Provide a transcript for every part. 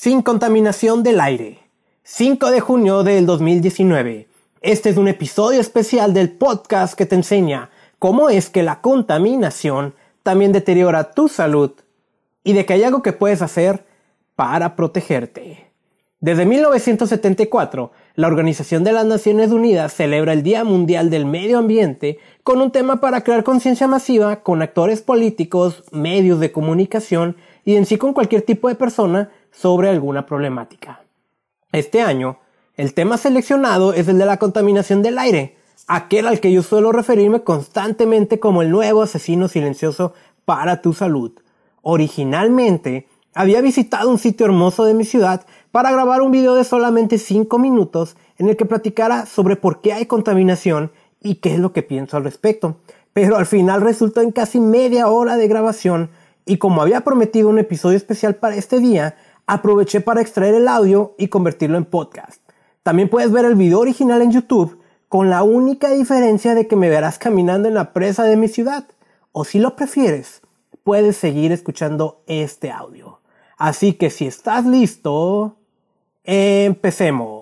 Sin contaminación del aire. 5 de junio del 2019. Este es un episodio especial del podcast que te enseña cómo es que la contaminación también deteriora tu salud y de que hay algo que puedes hacer para protegerte. Desde 1974, la Organización de las Naciones Unidas celebra el Día Mundial del Medio Ambiente con un tema para crear conciencia masiva con actores políticos, medios de comunicación y en sí con cualquier tipo de persona sobre alguna problemática. Este año, el tema seleccionado es el de la contaminación del aire, aquel al que yo suelo referirme constantemente como el nuevo asesino silencioso para tu salud. Originalmente, había visitado un sitio hermoso de mi ciudad para grabar un video de solamente 5 minutos en el que platicara sobre por qué hay contaminación y qué es lo que pienso al respecto. Pero al final resultó en casi media hora de grabación y como había prometido un episodio especial para este día, aproveché para extraer el audio y convertirlo en podcast. También puedes ver el video original en YouTube con la única diferencia de que me verás caminando en la presa de mi ciudad. O si lo prefieres, puedes seguir escuchando este audio. Así que si estás listo, empecemos.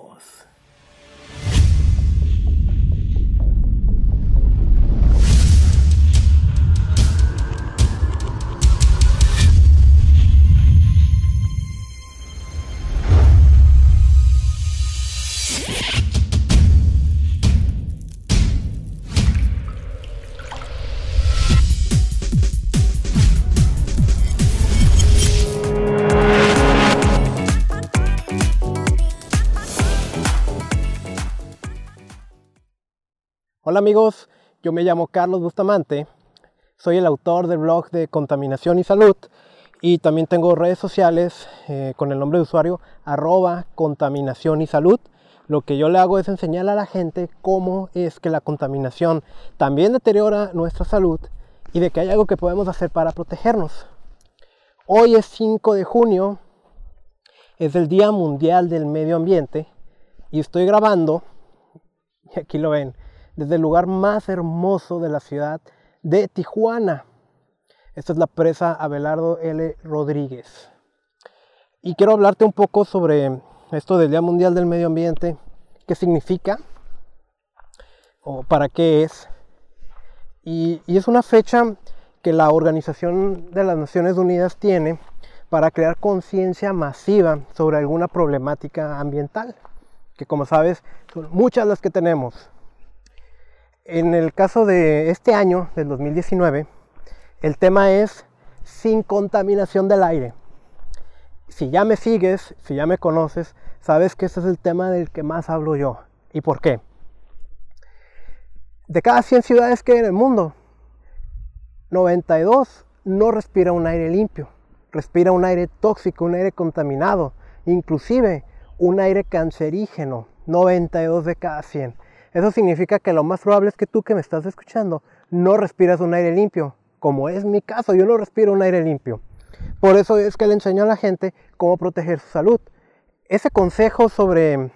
Hola amigos, yo me llamo Carlos Bustamante, soy el autor del blog de Contaminación y Salud y también tengo redes sociales eh, con el nombre de usuario arroba contaminación y salud. Lo que yo le hago es enseñar a la gente cómo es que la contaminación también deteriora nuestra salud y de que hay algo que podemos hacer para protegernos. Hoy es 5 de junio, es el Día Mundial del Medio Ambiente y estoy grabando, y aquí lo ven, desde el lugar más hermoso de la ciudad de Tijuana. Esta es la presa Abelardo L. Rodríguez. Y quiero hablarte un poco sobre esto del Día Mundial del Medio Ambiente, qué significa o para qué es. Y, es una fecha que la Organización de las Naciones Unidas tiene para crear conciencia masiva sobre alguna problemática ambiental, que como sabes son muchas las que tenemos. En el caso de este año, del 2019, el tema es sin contaminación del aire. Si ya me sigues, si ya me conoces, sabes que ese es el tema del que más hablo yo. ¿Y por qué? De cada 100 ciudades que hay en el mundo, 92 no respira un aire limpio, respira un aire tóxico, un aire contaminado, inclusive un aire cancerígeno, 92 de cada 100. Eso significa que lo más probable es que tú que me estás escuchando no respiras un aire limpio, como es mi caso, yo no respiro un aire limpio. Por eso es que le enseño a la gente cómo proteger su salud. Ese consejo sobre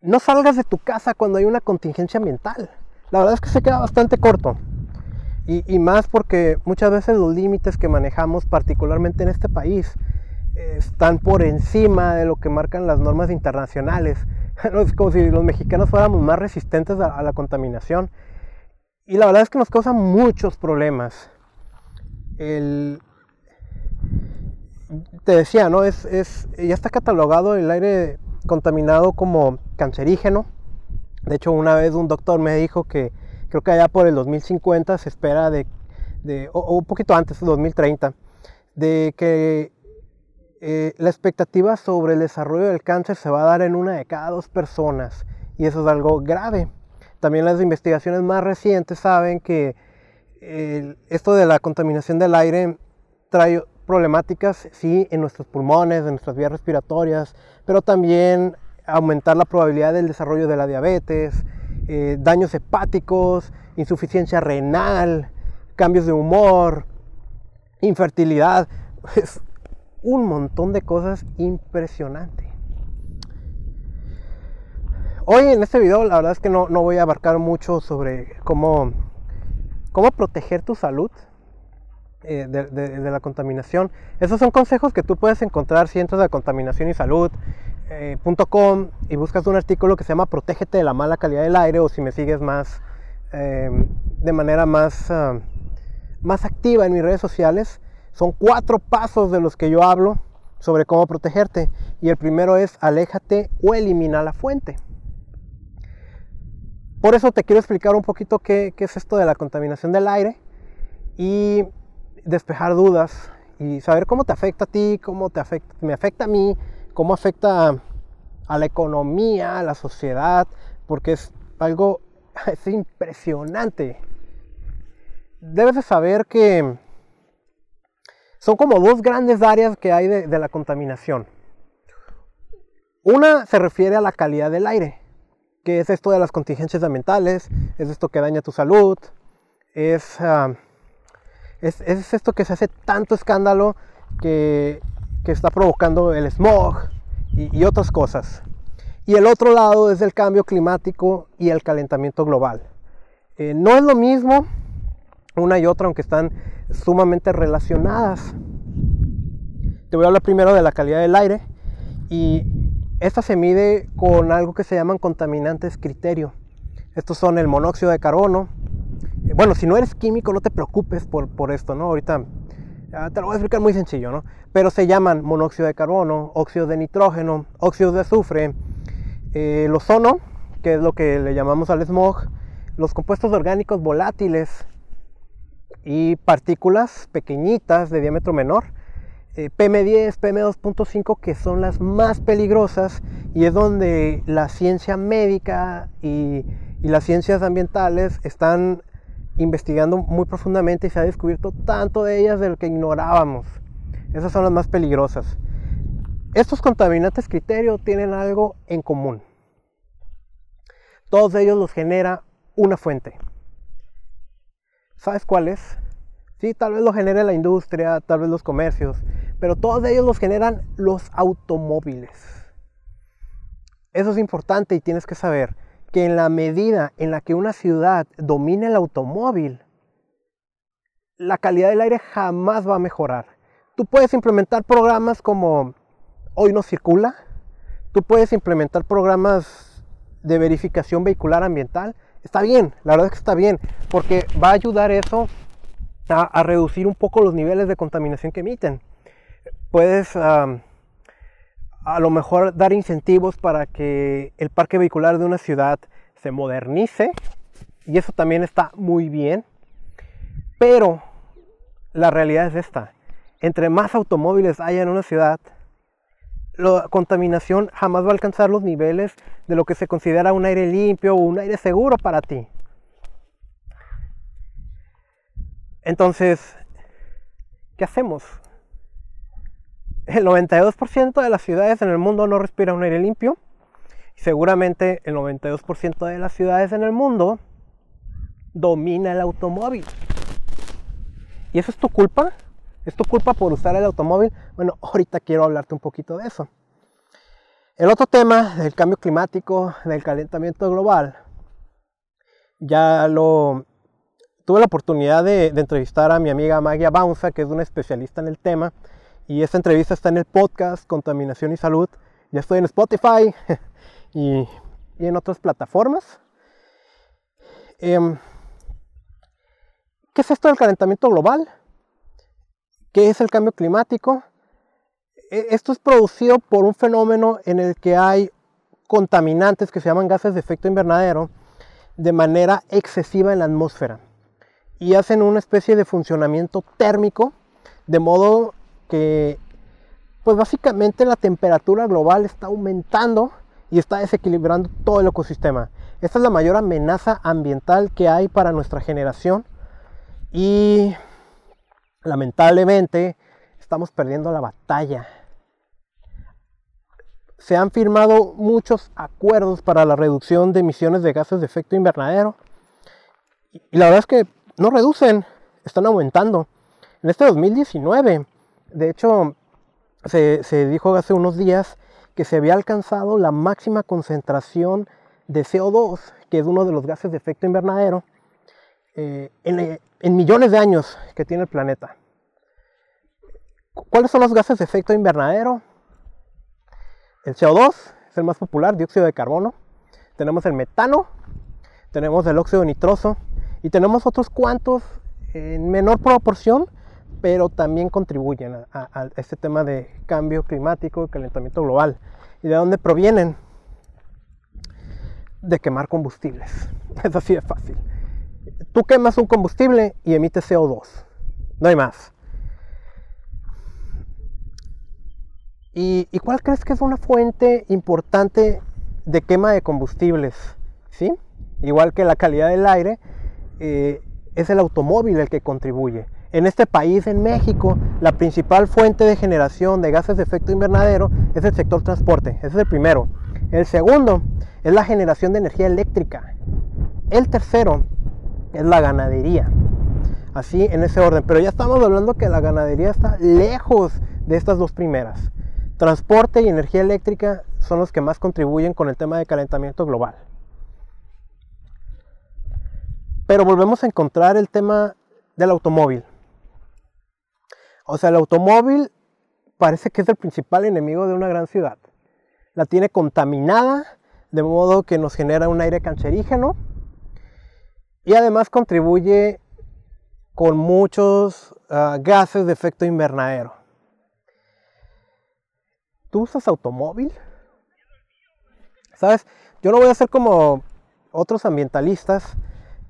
no salgas de tu casa cuando hay una contingencia ambiental. La verdad es que se queda bastante corto. Y, y más porque muchas veces los límites que manejamos, particularmente en este país, están por encima de lo que marcan las normas internacionales. es como si los mexicanos fuéramos más resistentes a, la contaminación. Y la verdad es que nos causa muchos problemas. te decía, ¿no? Es, es, ya está catalogado el aire contaminado como cancerígeno. De hecho, una vez un doctor me dijo que creo que allá por el 2050 se espera de, de o, un poquito antes, 2030, de que eh, la expectativa sobre el desarrollo del cáncer se va a dar en una de cada dos personas y eso es algo grave. También las investigaciones más recientes saben que esto de la contaminación del aire trae problemáticas, sí, en nuestros pulmones, en nuestras vías respiratorias, pero también aumentar la probabilidad del desarrollo de la diabetes, eh, daños hepáticos, insuficiencia renal, cambios de humor, infertilidad un montón de cosas impresionantes. Hoy en este video la verdad es que no, voy a abarcar mucho sobre cómo, cómo proteger tu salud. eh, de, la contaminación. Esos son consejos que tú puedes encontrar si entras a contaminación y salud.com eh, y buscas un artículo que se llama Protégete de la mala calidad del aire o si me sigues más em, de manera más, ah, más activa en mis redes sociales. Son cuatro pasos de los que yo hablo sobre cómo protegerte. Y el primero es aléjate o elimina la fuente. Por eso te quiero explicar un poquito qué, es esto de la contaminación del aire y despejar dudas y saber cómo te afecta a ti, cómo te afecta, me afecta a mí, cómo afecta a la economía, a la sociedad, porque es algo es impresionante. Debes de saber que son como dos grandes áreas que hay de, la contaminación. Una se refiere a la calidad del aire que es esto de las contingencias ambientales, es esto que daña tu salud, es, es, esto que se hace tanto escándalo que, está provocando el smog y, otras cosas. Y el otro lado es el cambio climático y el calentamiento global. Eh, no es lo mismo una y otra, aunque están sumamente relacionadas. Te voy a hablar primero de la calidad del aire y esta se mide con algo que se llaman contaminantes criterio. Estos son el monóxido de carbono. Eh, bueno, si no eres químico, no te preocupes por, esto, ¿no? Ahorita te lo voy a explicar muy sencillo, ¿no? Pero se llaman monóxido de carbono, óxido de nitrógeno, óxidos de azufre, eh, el ozono, que es lo que le llamamos al smog, los compuestos orgánicos volátiles y partículas pequeñitas de diámetro menor PM10, PM2.5 que son las más peligrosas y es donde la ciencia médica y, las ciencias ambientales están investigando muy profundamente y se ha descubierto tanto de ellas de lo que ignorábamos. Esas son las más peligrosas. Estos contaminantes criterio tienen algo en común. Todos ellos los genera una fuente. ¿Sabes cuál es? Sí, tal vez lo genere la industria, tal vez los comercios, pero todos ellos los generan los automóviles. Eso es importante y tienes que saber que en la medida en la que una ciudad domine el automóvil, la calidad del aire jamás va a mejorar. Tú puedes implementar programas como Hoy no circula, tú puedes implementar programas de verificación vehicular ambiental. Está bien, la verdad es que está bien, porque va a ayudar eso a, reducir un poco los niveles de contaminación que emiten puedes a lo mejor dar incentivos para que el parque vehicular de una ciudad se modernice y eso también está muy bien. Pero la realidad es esta. Entre más automóviles haya en una ciudad, la contaminación jamás va a alcanzar los niveles de lo que se considera un aire limpio o un aire seguro para ti. Entonces, ¿qué hacemos? el 92% de las ciudades en el mundo no respira un aire limpio. Seguramente el 92% de las ciudades en el mundo domina el automóvil. ¿Y eso es tu culpa? ¿Es tu culpa por usar el automóvil? Bueno, ahorita quiero hablarte un poquito de eso. El otro tema del cambio climático, del calentamiento global, ya lo tuve la oportunidad de, entrevistar a mi amiga Magia Baunza, que es una especialista en el tema, y esta entrevista está en el podcast Contaminación y Salud. Ya estoy en Spotify y, en otras plataformas. Em, ¿Qué es esto del calentamiento global? ¿Qué es el cambio climático? E, esto es producido por un fenómeno en el que hay contaminantes que se llaman gases de efecto invernadero de manera excesiva en la atmósfera y hacen una especie de funcionamiento térmico de modo que pues básicamente la temperatura global está aumentando y está desequilibrando todo el ecosistema. Esta es la mayor amenaza ambiental que hay para nuestra generación y lamentablemente estamos perdiendo la batalla. Se han firmado muchos acuerdos para la reducción de emisiones de gases de efecto invernadero y la verdad es que no reducen, están aumentando. En este 2019 de hecho, se, dijo hace unos días que se había alcanzado la máxima concentración de CO2, que es uno de los gases de efecto invernadero, eh, en, millones de años que tiene el planeta. ¿Cuáles son los gases de efecto invernadero? El CO2 es el más popular, dióxido de carbono. Tenemos el metano, tenemos el óxido nitroso y tenemos otros cuantos en menor proporción, pero también contribuyen a, este tema de cambio climático y calentamiento global. ¿Y de dónde provienen? De quemar combustibles. Es así de fácil. Tú quemas un combustible y emites CO2. No hay más. ¿Y, cuál crees que es una fuente importante de quema de combustibles? ¿Sí? Igual que la calidad del aire, eh, es el automóvil el que contribuye. En este país, en México, la principal fuente de generación de gases de efecto invernadero es el sector transporte. Ese es el primero. El segundo es la generación de energía eléctrica. El tercero es la ganadería. Así en ese orden. Pero ya estamos hablando que la ganadería está lejos de estas dos primeras. Transporte y energía eléctrica son los que más contribuyen con el tema de calentamiento global. Pero volvemos a encontrar el tema del automóvil. O sea, el automóvil parece que es el principal enemigo de una gran ciudad. La tiene contaminada, de modo que nos genera un aire cancerígeno y además contribuye con muchos ah, gases de efecto invernadero. ¿Tú usas automóvil? ¿Sabes? Yo no voy a ser como otros ambientalistas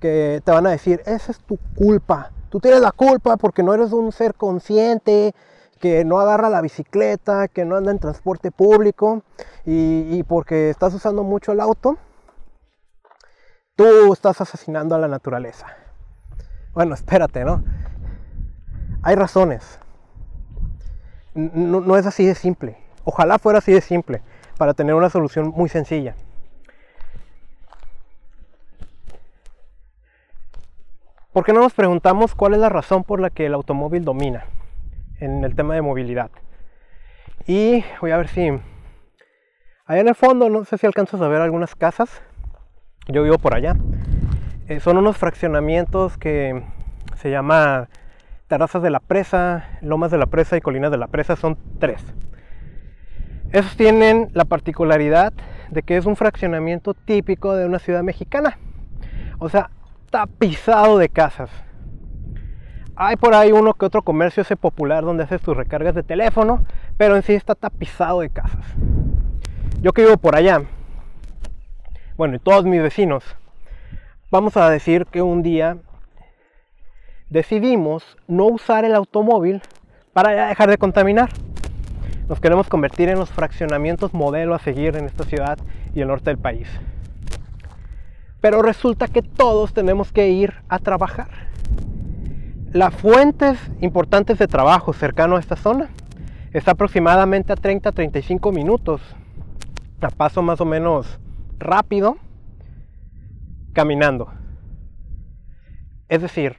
que te van a decir, esa es tu culpa. Tú tienes la culpa porque no eres un ser consciente, que no agarra la bicicleta, que no anda en transporte público y, porque estás usando mucho el auto. Tú estás asesinando a la naturaleza. Bueno, espérate, ¿no? Hay razones. no es así de simple. Ojalá fuera así de simple para tener una solución muy sencilla. ¿Por qué no nos preguntamos cuál es la razón por la que el automóvil domina en el tema de movilidad? Y voy a ver si... Allá en el fondo, no sé si alcanzas a ver algunas casas. Yo vivo por allá. Eh, son unos fraccionamientos que se llama Terrazas de la Presa, Lomas de la Presa y Colinas de la Presa. Son tres. Esos tienen la particularidad de que es un fraccionamiento típico de una ciudad mexicana. O sea, tapizado de casas. Hay por ahí uno que otro comercio ese popular donde haces tus recargas de teléfono, pero en sí está tapizado de casas. Yo que vivo por allá, bueno, y todos mis vecinos, vamos a decir que un día decidimos no usar el automóvil para dejar de contaminar. Nos queremos convertir en los fraccionamientos modelo a seguir en esta ciudad y el norte del país. Pero resulta que todos tenemos que ir a trabajar. Las fuentes importantes de trabajo cercano a esta zona está aproximadamente a 30-35 minutos, a paso más o menos rápido, caminando. Es decir,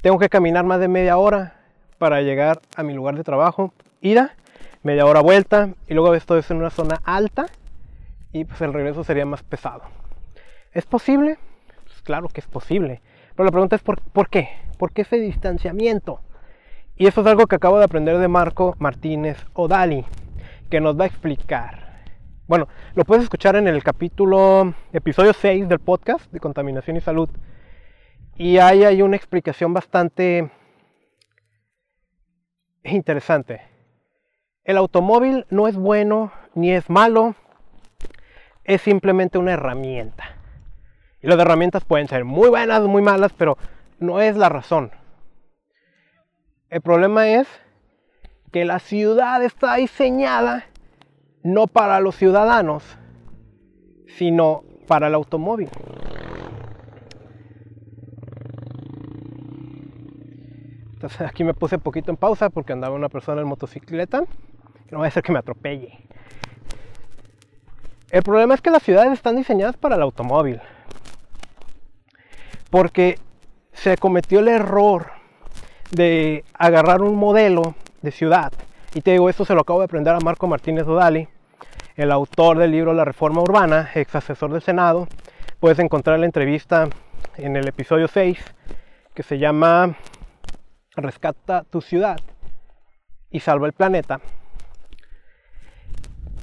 tengo que caminar más de media hora para llegar a mi lugar de trabajo, ida, media hora vuelta y luego esto es en una zona alta y pues el regreso sería más pesado. ¿Es posible? Pues claro que es posible. Pero la pregunta es ¿por, ¿por qué? ¿Por qué ese distanciamiento? Y eso es algo que acabo de aprender de Marco Martínez Odali, que nos va a explicar. Bueno, lo puedes escuchar en el capítulo, episodio 6 del podcast de contaminación y salud. Y ahí hay una explicación bastante interesante. El automóvil no es bueno ni es malo, es simplemente una herramienta. Y las herramientas pueden ser muy buenas, muy malas, pero no es la razón. El problema es que la ciudad está diseñada no para los ciudadanos, sino para el automóvil. Entonces aquí me puse un poquito en pausa porque andaba una persona en motocicleta. No va a ser que me atropelle. El problema es que las ciudades están diseñadas para el automóvil. Porque se cometió el error de agarrar un modelo de ciudad. Y te digo, esto se lo acabo de aprender a Marco Martínez Odali, el autor del libro La Reforma Urbana, ex asesor del Senado. Puedes encontrar la entrevista en el episodio 6, que se llama rescata tu ciudad y salva el planeta.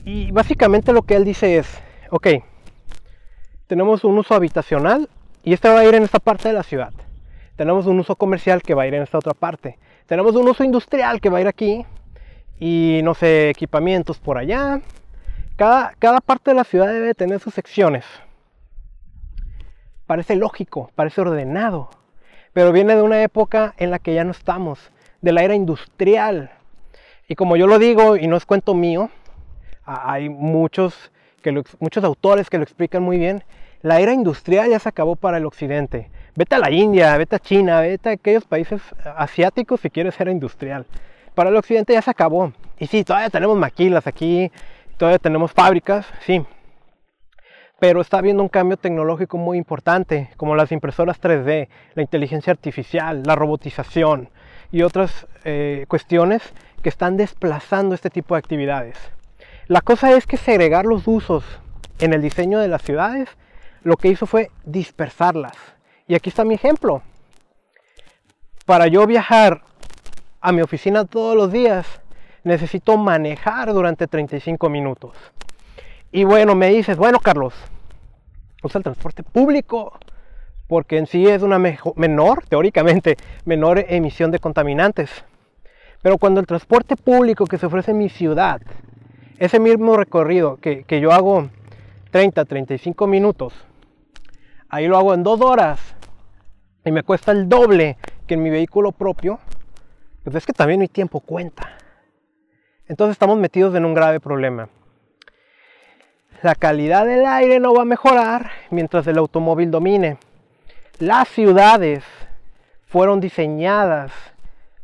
Y básicamente lo que él dice es, ok, tenemos un uso habitacional y este va a ir en esta parte de la ciudad. Tenemos un uso comercial que va a ir en esta otra parte. Tenemos un uso industrial que va a ir aquí. Y no sé, equipamientos por allá. Cada, cada parte de la ciudad debe tener sus secciones. Parece lógico, parece ordenado. Pero viene de una época en la que ya no estamos, de la era industrial. Y como yo lo digo, y no es cuento mío, hay muchos, que muchos autores que lo explican muy bien, la era industrial ya se acabó para el occidente. Vete a la India, vete a China, vete a aquellos países asiáticos si quieres ser industrial. Para el occidente ya se acabó. Y sí, todavía tenemos maquilas aquí, todavía tenemos fábricas, sí. Pero está habiendo un cambio tecnológico muy importante, como las impresoras 3D, la inteligencia artificial, la robotización y otras eh, cuestiones que están desplazando este tipo de actividades. La cosa es que segregar los usos en el diseño de las ciudades lo que hizo fue dispersarlas. Y aquí está mi ejemplo. Para yo viajar a mi oficina todos los días, necesito manejar durante 35 minutos. Y bueno, me dices, bueno Carlos, usa el transporte público, porque en sí es una menor, teóricamente, menor emisión de contaminantes. Pero cuando el transporte público que se ofrece en mi ciudad, ese mismo recorrido que, que yo hago 30, 35 minutos, ahí lo hago en dos horas y me cuesta el doble que en mi vehículo propio, pues es que también mi tiempo cuenta. Entonces estamos metidos en un grave problema. La calidad del aire no va a mejorar mientras el automóvil domine. Las ciudades fueron diseñadas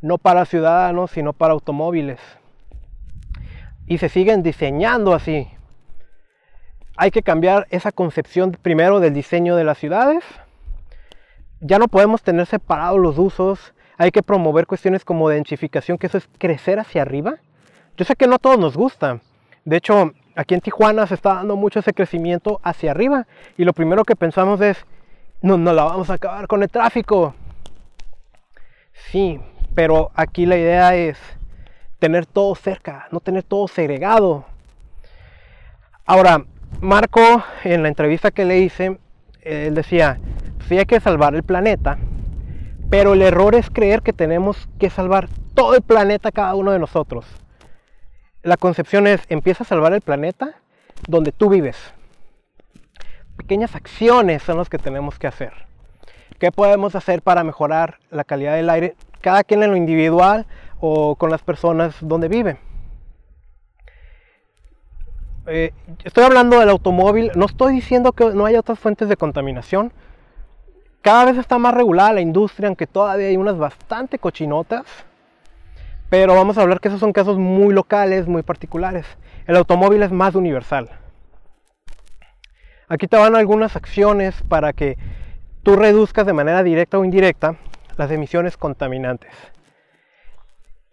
no para ciudadanos, sino para automóviles. Y se siguen diseñando así hay que cambiar esa concepción primero del diseño de las ciudades. Ya no podemos tener separados los usos. Hay que promover cuestiones como densificación, que eso es crecer hacia arriba. Yo sé que no a todos nos gusta. De hecho, aquí en Tijuana se está dando mucho ese crecimiento hacia arriba. Y lo primero que pensamos es, no, no la vamos a acabar con el tráfico. Sí, pero aquí la idea es tener todo cerca, no tener todo segregado. Ahora, Marco, en la entrevista que le hice, él decía, sí hay que salvar el planeta, pero el error es creer que tenemos que salvar todo el planeta cada uno de nosotros. La concepción es, empieza a salvar el planeta donde tú vives. Pequeñas acciones son las que tenemos que hacer. ¿Qué podemos hacer para mejorar la calidad del aire? Cada quien en lo individual o con las personas donde vive. Eh, estoy hablando del automóvil, no estoy diciendo que no haya otras fuentes de contaminación. Cada vez está más regulada la industria, aunque todavía hay unas bastante cochinotas. Pero vamos a hablar que esos son casos muy locales, muy particulares. El automóvil es más universal. Aquí te van algunas acciones para que tú reduzcas de manera directa o indirecta las emisiones contaminantes.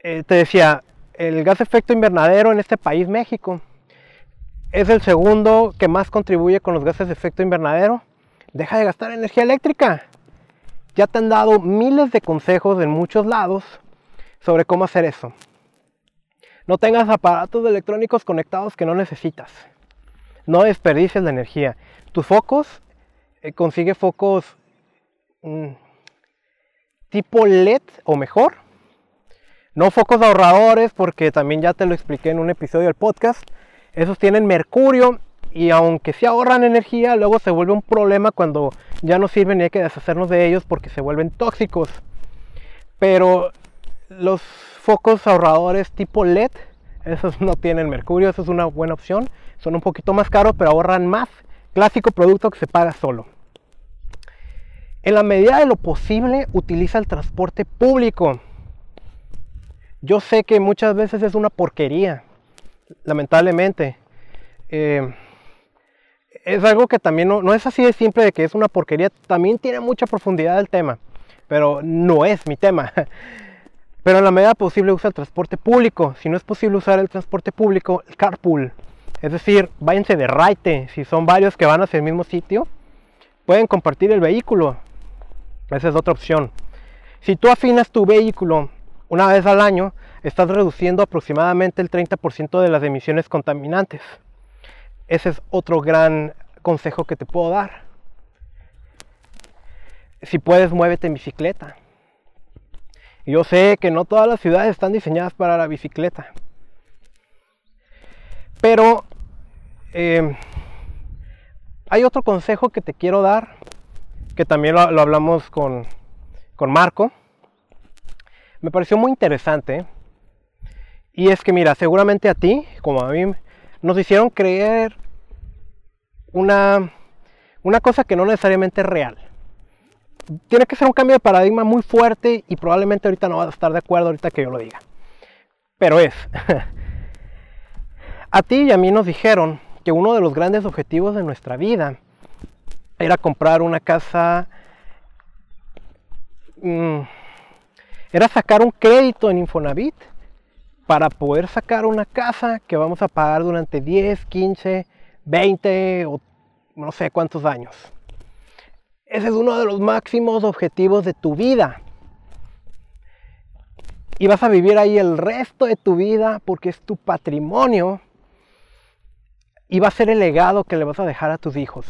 Eh, te decía, el gas efecto invernadero en este país, México, es el segundo que más contribuye con los gases de efecto invernadero. Deja de gastar energía eléctrica. Ya te han dado miles de consejos en muchos lados sobre cómo hacer eso. No tengas aparatos electrónicos conectados que no necesitas. No desperdicies la energía. Tus focos, eh, consigue focos mm, tipo LED o mejor. No focos ahorradores porque también ya te lo expliqué en un episodio del podcast esos tienen mercurio y aunque se ahorran energía, luego se vuelve un problema cuando ya no sirven y hay que deshacernos de ellos porque se vuelven tóxicos. Pero los focos ahorradores tipo LED, esos no tienen mercurio, eso es una buena opción. Son un poquito más caros, pero ahorran más. Clásico producto que se paga solo. En la medida de lo posible, utiliza el transporte público. Yo sé que muchas veces es una porquería, lamentablemente. Eh, es algo que también no, es así de simple de que es una porquería, también tiene mucha profundidad el tema, pero no es mi tema. Pero en la medida posible usa el transporte público. Si no es posible usar el transporte público, el carpool. Es decir, váyanse de raite. Si son varios que van hacia el mismo sitio, pueden compartir el vehículo. Esa es otra opción. Si tú afinas tu vehículo una vez al año, estás reduciendo aproximadamente el 30% de las emisiones contaminantes. Ese es otro gran consejo que te puedo dar. Si puedes, muévete en bicicleta. Yo sé que no todas las ciudades están diseñadas para la bicicleta. Pero eh, hay otro consejo que te quiero dar, que también lo, hablamos con, con Marco. Me pareció muy interesante. Y es que mira, seguramente a ti, como a mí, nos hicieron creer una, una cosa que no necesariamente es real. Tiene que ser un cambio de paradigma muy fuerte y probablemente ahorita no vas a estar de acuerdo ahorita que yo lo diga. Pero es. a ti y a mí nos dijeron que uno de los grandes objetivos de nuestra vida era comprar una casa, mm, era sacar un crédito en Infonavit para poder sacar una casa que vamos a pagar durante 10, 15, 20 o no sé cuántos años. Ese es uno de los máximos objetivos de tu vida. Y vas a vivir ahí el resto de tu vida porque es tu patrimonio y va a ser el legado que le vas a dejar a tus hijos.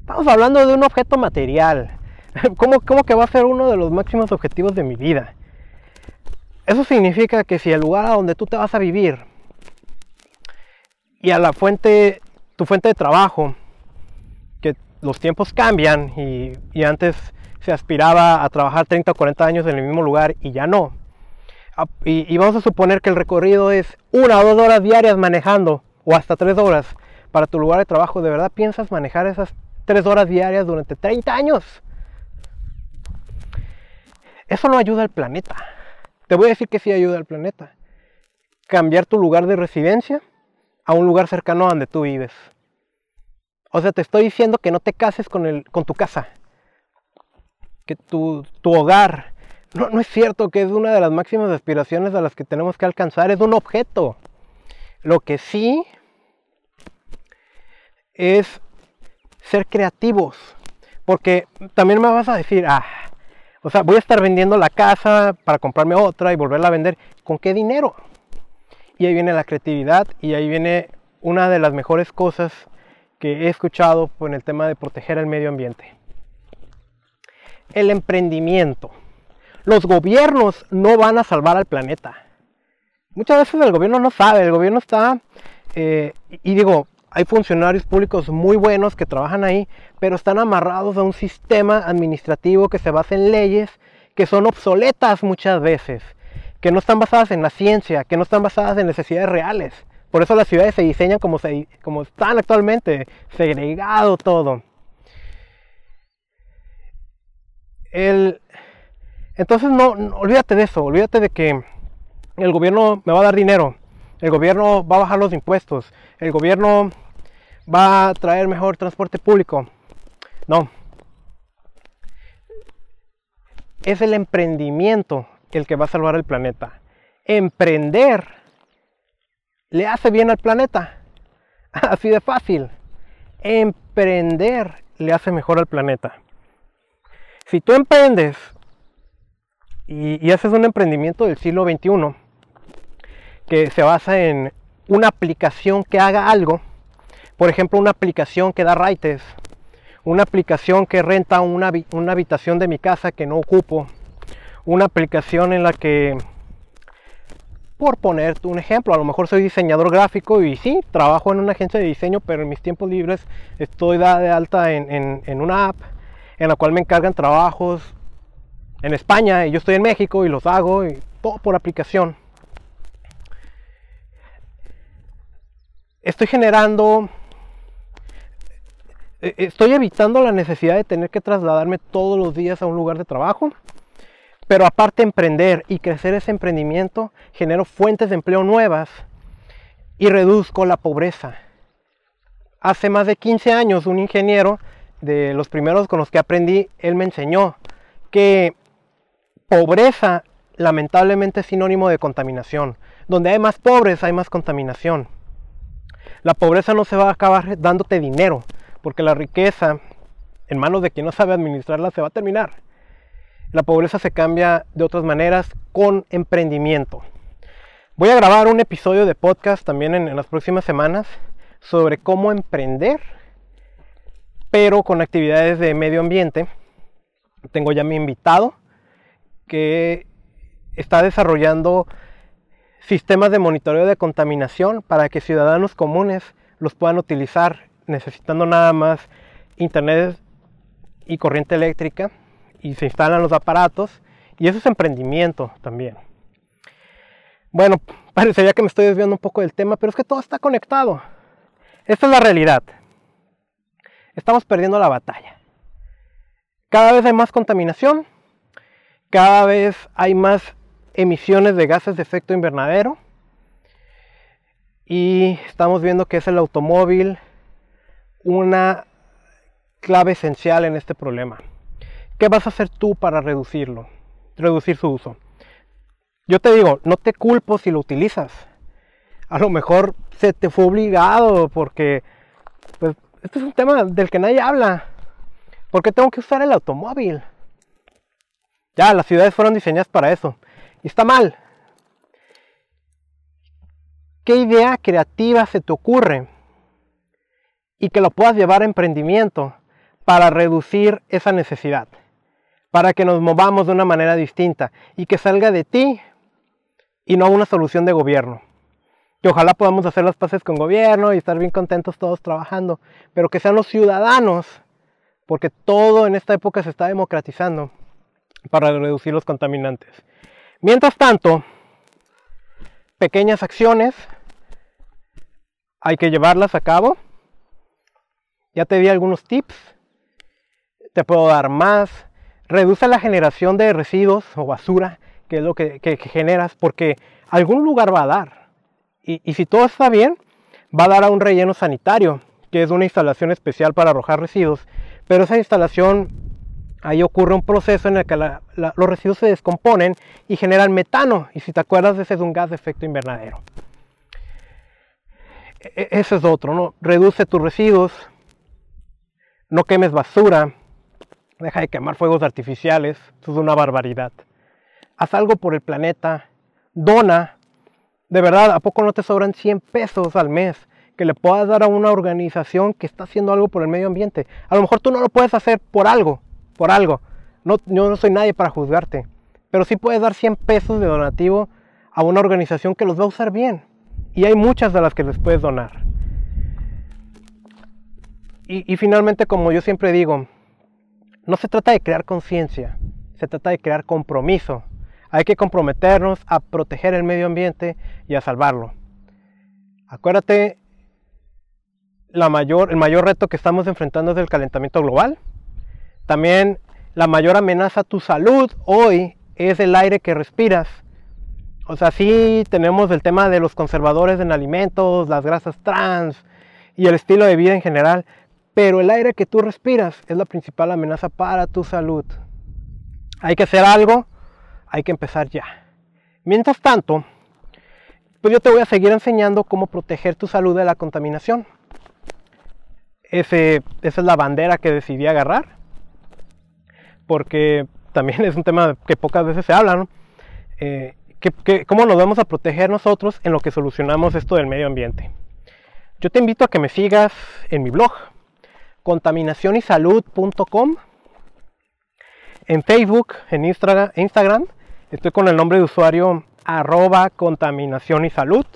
Estamos hablando de un objeto material. ¿Cómo, ¿Cómo, que va a ser uno de los máximos objetivos de mi vida? Eso significa que si el lugar a donde tú te vas a vivir y a la fuente, tu fuente de trabajo, los tiempos cambian y, y antes se aspiraba a trabajar 30 o 40 años en el mismo lugar y ya no y, vamos a suponer que el recorrido es una o dos horas diarias manejando o hasta tres horas para tu lugar de trabajo, ¿de verdad piensas manejar esas tres horas diarias durante 30 años? Eso no ayuda al planeta. Te voy a decir que sí ayuda al planeta. Cambiar tu lugar de residencia a un lugar cercano a donde tú vives. O sea, te estoy diciendo que no te cases con, el, con tu casa. Que tu, tu hogar no, no es cierto que es una de las máximas aspiraciones a las que tenemos que alcanzar, es un objeto. Lo que sí es ser creativos. Porque también me vas a decir, ah, o sea, voy a estar vendiendo la casa para comprarme otra y volverla a vender. ¿Con qué dinero? Y ahí viene la creatividad y ahí viene una de las mejores cosas que he escuchado en el tema de proteger el medio ambiente. El emprendimiento los gobiernos no van a salvar al planeta. Muchas veces el gobierno no sabe, el gobierno está, eh, y digo, hay funcionarios públicos muy buenos que trabajan ahí, pero están amarrados a un sistema administrativo que se basa en leyes que son obsoletas muchas veces, que no están basadas en la ciencia, que no están basadas en necesidades reales. Por eso las ciudades se diseñan como, están actualmente, segregado todo. El, entonces no, olvídate de eso, olvídate de que el gobierno me va a dar dinero, el gobierno va a bajar los impuestos, el gobierno va a traer mejor transporte público. No. Es el emprendimiento el que va a salvar el planeta. Emprender le hace bien al planeta. Así de fácil. Emprender le hace mejor al planeta. Si tú emprendes y, y ese es un emprendimiento del siglo XXI que se basa en una aplicación que haga algo. Por ejemplo, una aplicación que da raites. Una aplicación que renta una, una habitación de mi casa que no ocupo. Una aplicación en la que por ponerte un ejemplo, a lo mejor soy diseñador gráfico y sí, trabajo en una agencia de diseño, pero en mis tiempos libres estoy de alta en, en, en, una app en la cual me encargan trabajos en España y yo estoy en México y los hago y todo por aplicación. Estoy generando, eh, estoy evitando la necesidad de tener que trasladarme todos los días a un lugar de trabajo, pero aparte emprender y crecer ese emprendimiento, genero fuentes de empleo nuevas y reduzco la pobreza. Hace más de 15 años un ingeniero de los primeros con los que aprendí, él me enseñó que pobreza lamentablemente es sinónimo de contaminación. Donde hay más pobres hay más contaminación. La pobreza no se va a acabar dándote dinero, porque la riqueza en manos de quien no sabe administrarla se va a terminar. La pobreza se cambia de otras maneras con emprendimiento. Voy a grabar un episodio de podcast también en, las próximas semanas sobre cómo emprender, pero con actividades de medio ambiente. Tengo ya mi invitado que está desarrollando sistemas de monitoreo de contaminación para que ciudadanos comunes los puedan utilizar necesitando nada más internet y corriente eléctrica y se instalan los aparatos y eso es emprendimiento también. Bueno, parecería que me estoy desviando un poco del tema, pero es que todo está conectado. Esta es la realidad. Estamos perdiendo la batalla. Cada vez hay más contaminación, cada vez hay más emisiones de gases de efecto invernadero y estamos viendo que es el automóvil una clave esencial en este problema. ¿Qué vas a hacer tú para reducirlo? Reducir su uso. Yo te digo, no te culpo si lo utilizas. A lo mejor se te fue obligado porque pues, este es un tema del que nadie habla. ¿Por qué tengo que usar el automóvil? Ya, las ciudades fueron diseñadas para eso. Y está mal. ¿Qué idea creativa se te ocurre? Y que lo puedas llevar a emprendimiento para reducir esa necesidad para que nos movamos de una manera distinta y que salga de ti y no una solución de gobierno. Y ojalá podamos hacer las paces con gobierno y estar bien contentos todos trabajando, pero que sean los ciudadanos, porque todo en esta época se está democratizando para reducir los contaminantes. Mientras tanto, pequeñas acciones hay que llevarlas a cabo. Ya te di algunos tips, te puedo dar más, reduce la generación de residuos o basura, que es lo que, generas, porque algún lugar va a dar. Y, si todo está bien, va a dar a un relleno sanitario, que es una instalación especial para arrojar residuos. Pero esa instalación, ahí ocurre un proceso en el que los residuos se descomponen y generan metano. Y si te acuerdas, ese es un gas de efecto invernadero. E, e, ese es otro, ¿no? Reduce tus residuos, no quemes basura, Deja de quemar fuegos artificiales, eso es una barbaridad. Haz algo por el planeta, dona. De verdad, ¿a poco no te sobran 100 pesos al mes que le puedas dar a una organización que está haciendo algo por el medio ambiente? A lo mejor tú no lo puedes hacer por algo, por algo. No, yo no soy nadie para juzgarte. Pero sí puedes dar 100 pesos de donativo a una organización que los va a usar bien. Y hay muchas de las que les puedes donar. Y, y finalmente, como yo siempre digo, no se trata de crear conciencia, se trata de crear compromiso. Hay que comprometernos a proteger el medio ambiente y a salvarlo. Acuérdate, el mayor reto que estamos enfrentando es el calentamiento global. También la mayor amenaza a tu salud hoy es el aire que respiras. O sea, sí tenemos el tema de los conservadores en alimentos, las grasas trans y el estilo de vida en general, pero el aire que tú respiras es la principal amenaza para tu salud. Hay que hacer algo, hay que empezar ya. Mientras tanto, pues yo te voy a seguir enseñando cómo proteger tu salud de la contaminación. esa es la bandera que decidí agarrar, porque también es un tema que pocas veces se habla, ¿no? Eh, ¿Cómo nos vamos a proteger nosotros en lo que solucionamos esto del medio ambiente? Yo te invito a que me sigas en mi blog, contaminacionysalud.com. En Facebook, en Instagram, estoy con el nombre de usuario arroba contaminación y salud.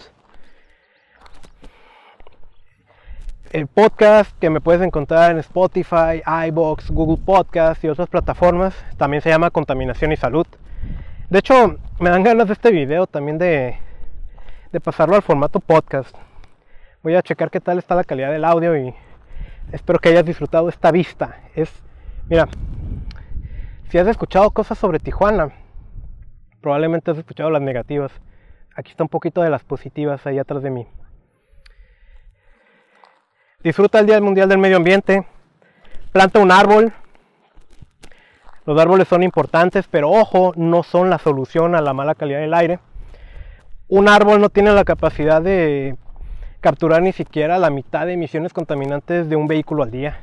El podcast que me puedes encontrar en Spotify, iBox, Google Podcast y otras plataformas también se llama Contaminación y Salud. De hecho, me dan ganas de este video también de, de pasarlo al formato podcast. Voy a checar qué tal está la calidad del audio y Espero que hayas disfrutado esta vista. Es, mira, si has escuchado cosas sobre Tijuana, probablemente has escuchado las negativas. Aquí está un poquito de las positivas ahí atrás de mí. Disfruta el Día Mundial del Medio Ambiente. Planta un árbol. Los árboles son importantes, pero ojo, no son la solución a la mala calidad del aire. Un árbol no tiene la capacidad de capturar ni siquiera la mitad de emisiones contaminantes de un vehículo al día.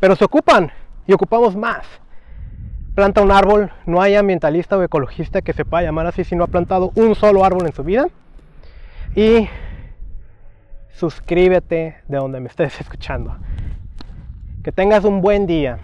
Pero se ocupan y ocupamos más. planta un árbol, no hay ambientalista o ecologista que se pueda llamar así si no ha plantado un solo árbol en su vida. Y suscríbete de donde me estés escuchando. Que tengas un buen día.